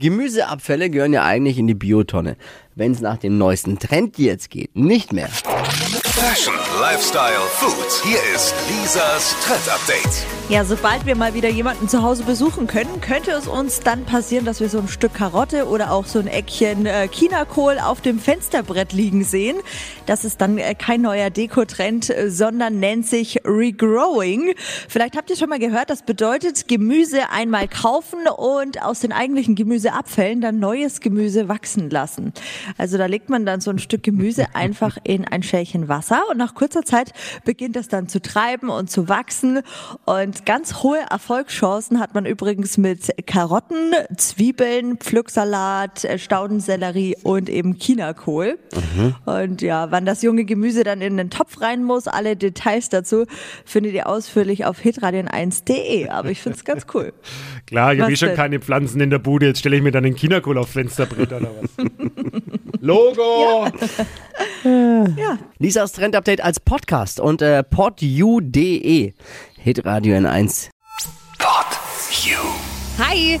Gemüseabfälle gehören ja eigentlich in die Biotonne. Wenn es nach dem neuesten Trend jetzt geht, nicht mehr. Fashion, Lifestyle, Food. Hier ist Lisas Trend Update. Ja, sobald wir mal wieder jemanden zu Hause besuchen können, könnte es uns dann passieren, dass wir so ein Stück Karotte oder auch so ein Eckchen äh, Chinakohl auf dem Fensterbrett liegen sehen. Das ist dann äh, kein neuer Dekotrend, äh, sondern nennt sich Regrowing. Vielleicht habt ihr schon mal gehört, das bedeutet Gemüse einmal kaufen und aus den eigentlichen Gemüseabfällen dann neues Gemüse wachsen lassen. Also da legt man dann so ein Stück Gemüse einfach in ein Schälchen Wasser und nach kurzer Zeit beginnt das dann zu treiben und zu wachsen und ganz hohe Erfolgschancen hat man übrigens mit Karotten, Zwiebeln, Pflücksalat, äh, Staudensellerie und eben Chinakohl. Mhm. Und ja, wann das junge Gemüse dann in den Topf rein muss, alle Details dazu findet ihr ausführlich auf hitradion1.de. Aber ich finde es ganz cool. Klar, ich habe eh schon keine Pflanzen in der Bude. Jetzt stelle ich mir dann den Chinakohl auf Fensterbrett oder was. Logo! Ja. ja. Lisas Trend Update als Podcast und äh, podu.de. Hitradio N1. Pod You. Hi!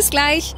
Bis gleich!